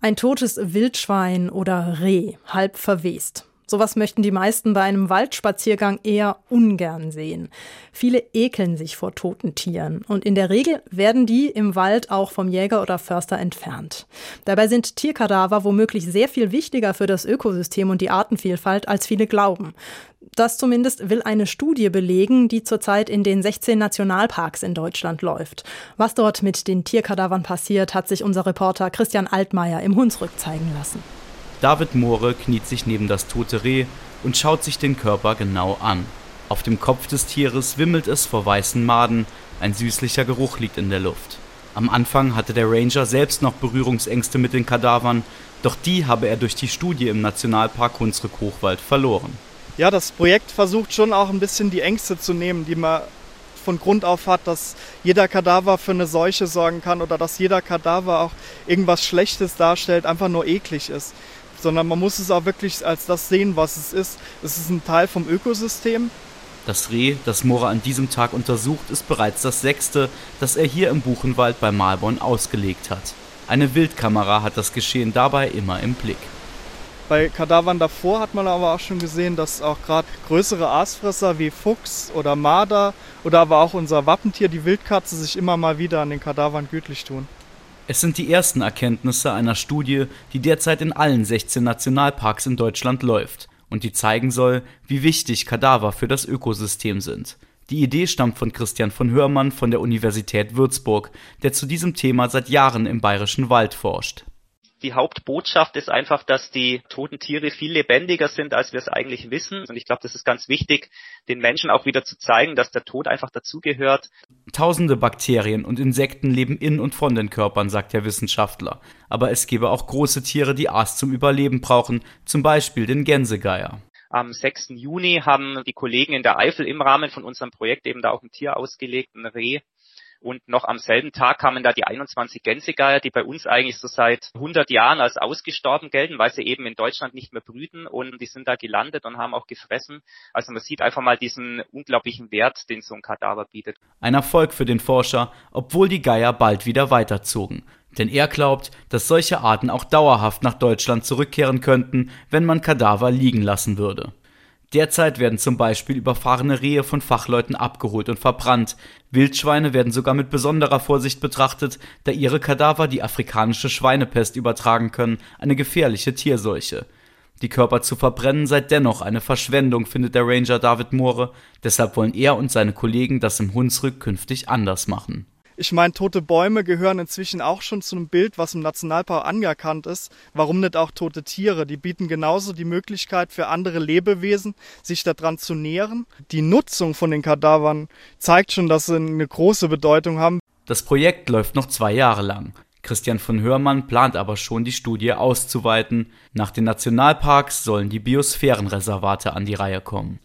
Ein totes Wildschwein oder Reh, halb verwest. Sowas möchten die meisten bei einem Waldspaziergang eher ungern sehen. Viele ekeln sich vor toten Tieren und in der Regel werden die im Wald auch vom Jäger oder Förster entfernt. Dabei sind Tierkadaver womöglich sehr viel wichtiger für das Ökosystem und die Artenvielfalt, als viele glauben. Das zumindest will eine Studie belegen, die zurzeit in den 16 Nationalparks in Deutschland läuft. Was dort mit den Tierkadavern passiert, hat sich unser Reporter Christian Altmaier im Hunsrück zeigen lassen. David Moore kniet sich neben das tote Reh und schaut sich den Körper genau an. Auf dem Kopf des Tieres wimmelt es vor weißen Maden, ein süßlicher Geruch liegt in der Luft. Am Anfang hatte der Ranger selbst noch Berührungsängste mit den Kadavern, doch die habe er durch die Studie im Nationalpark Hunsrück-Hochwald verloren. Ja, das Projekt versucht schon auch ein bisschen die Ängste zu nehmen, die man von Grund auf hat, dass jeder Kadaver für eine Seuche sorgen kann oder dass jeder Kadaver auch irgendwas Schlechtes darstellt, einfach nur eklig ist sondern man muss es auch wirklich als das sehen, was es ist. Es ist ein Teil vom Ökosystem. Das Reh, das Mora an diesem Tag untersucht, ist bereits das sechste, das er hier im Buchenwald bei Malborn ausgelegt hat. Eine Wildkamera hat das Geschehen dabei immer im Blick. Bei Kadavern davor hat man aber auch schon gesehen, dass auch gerade größere Aasfresser wie Fuchs oder Marder oder aber auch unser Wappentier, die Wildkatze, sich immer mal wieder an den Kadavern gütlich tun. Es sind die ersten Erkenntnisse einer Studie, die derzeit in allen 16 Nationalparks in Deutschland läuft und die zeigen soll, wie wichtig Kadaver für das Ökosystem sind. Die Idee stammt von Christian von Hörmann von der Universität Würzburg, der zu diesem Thema seit Jahren im Bayerischen Wald forscht die Hauptbotschaft ist einfach, dass die toten Tiere viel lebendiger sind, als wir es eigentlich wissen. Und ich glaube, das ist ganz wichtig, den Menschen auch wieder zu zeigen, dass der Tod einfach dazugehört. Tausende Bakterien und Insekten leben in und von den Körpern, sagt der Wissenschaftler. Aber es gäbe auch große Tiere, die Aas zum Überleben brauchen, zum Beispiel den Gänsegeier. Am 6. Juni haben die Kollegen in der Eifel im Rahmen von unserem Projekt eben da auch ein Tier ausgelegt, ein Reh. Und noch am selben Tag kamen da die 21 Gänsegeier, die bei uns eigentlich so seit 100 Jahren als ausgestorben gelten, weil sie eben in Deutschland nicht mehr brüten und die sind da gelandet und haben auch gefressen. Also man sieht einfach mal diesen unglaublichen Wert, den so ein Kadaver bietet. Ein Erfolg für den Forscher, obwohl die Geier bald wieder weiterzogen. Denn er glaubt, dass solche Arten auch dauerhaft nach Deutschland zurückkehren könnten, wenn man Kadaver liegen lassen würde. Derzeit werden zum Beispiel überfahrene Rehe von Fachleuten abgeholt und verbrannt. Wildschweine werden sogar mit besonderer Vorsicht betrachtet, da ihre Kadaver die afrikanische Schweinepest übertragen können, eine gefährliche Tierseuche. Die Körper zu verbrennen sei dennoch eine Verschwendung, findet der Ranger David Moore. Deshalb wollen er und seine Kollegen das im Hunsrück künftig anders machen. Ich meine, tote Bäume gehören inzwischen auch schon zu einem Bild, was im Nationalpark anerkannt ist. Warum nicht auch tote Tiere? Die bieten genauso die Möglichkeit für andere Lebewesen, sich daran zu nähren. Die Nutzung von den Kadavern zeigt schon, dass sie eine große Bedeutung haben. Das Projekt läuft noch zwei Jahre lang. Christian von Hörmann plant aber schon, die Studie auszuweiten. Nach den Nationalparks sollen die Biosphärenreservate an die Reihe kommen.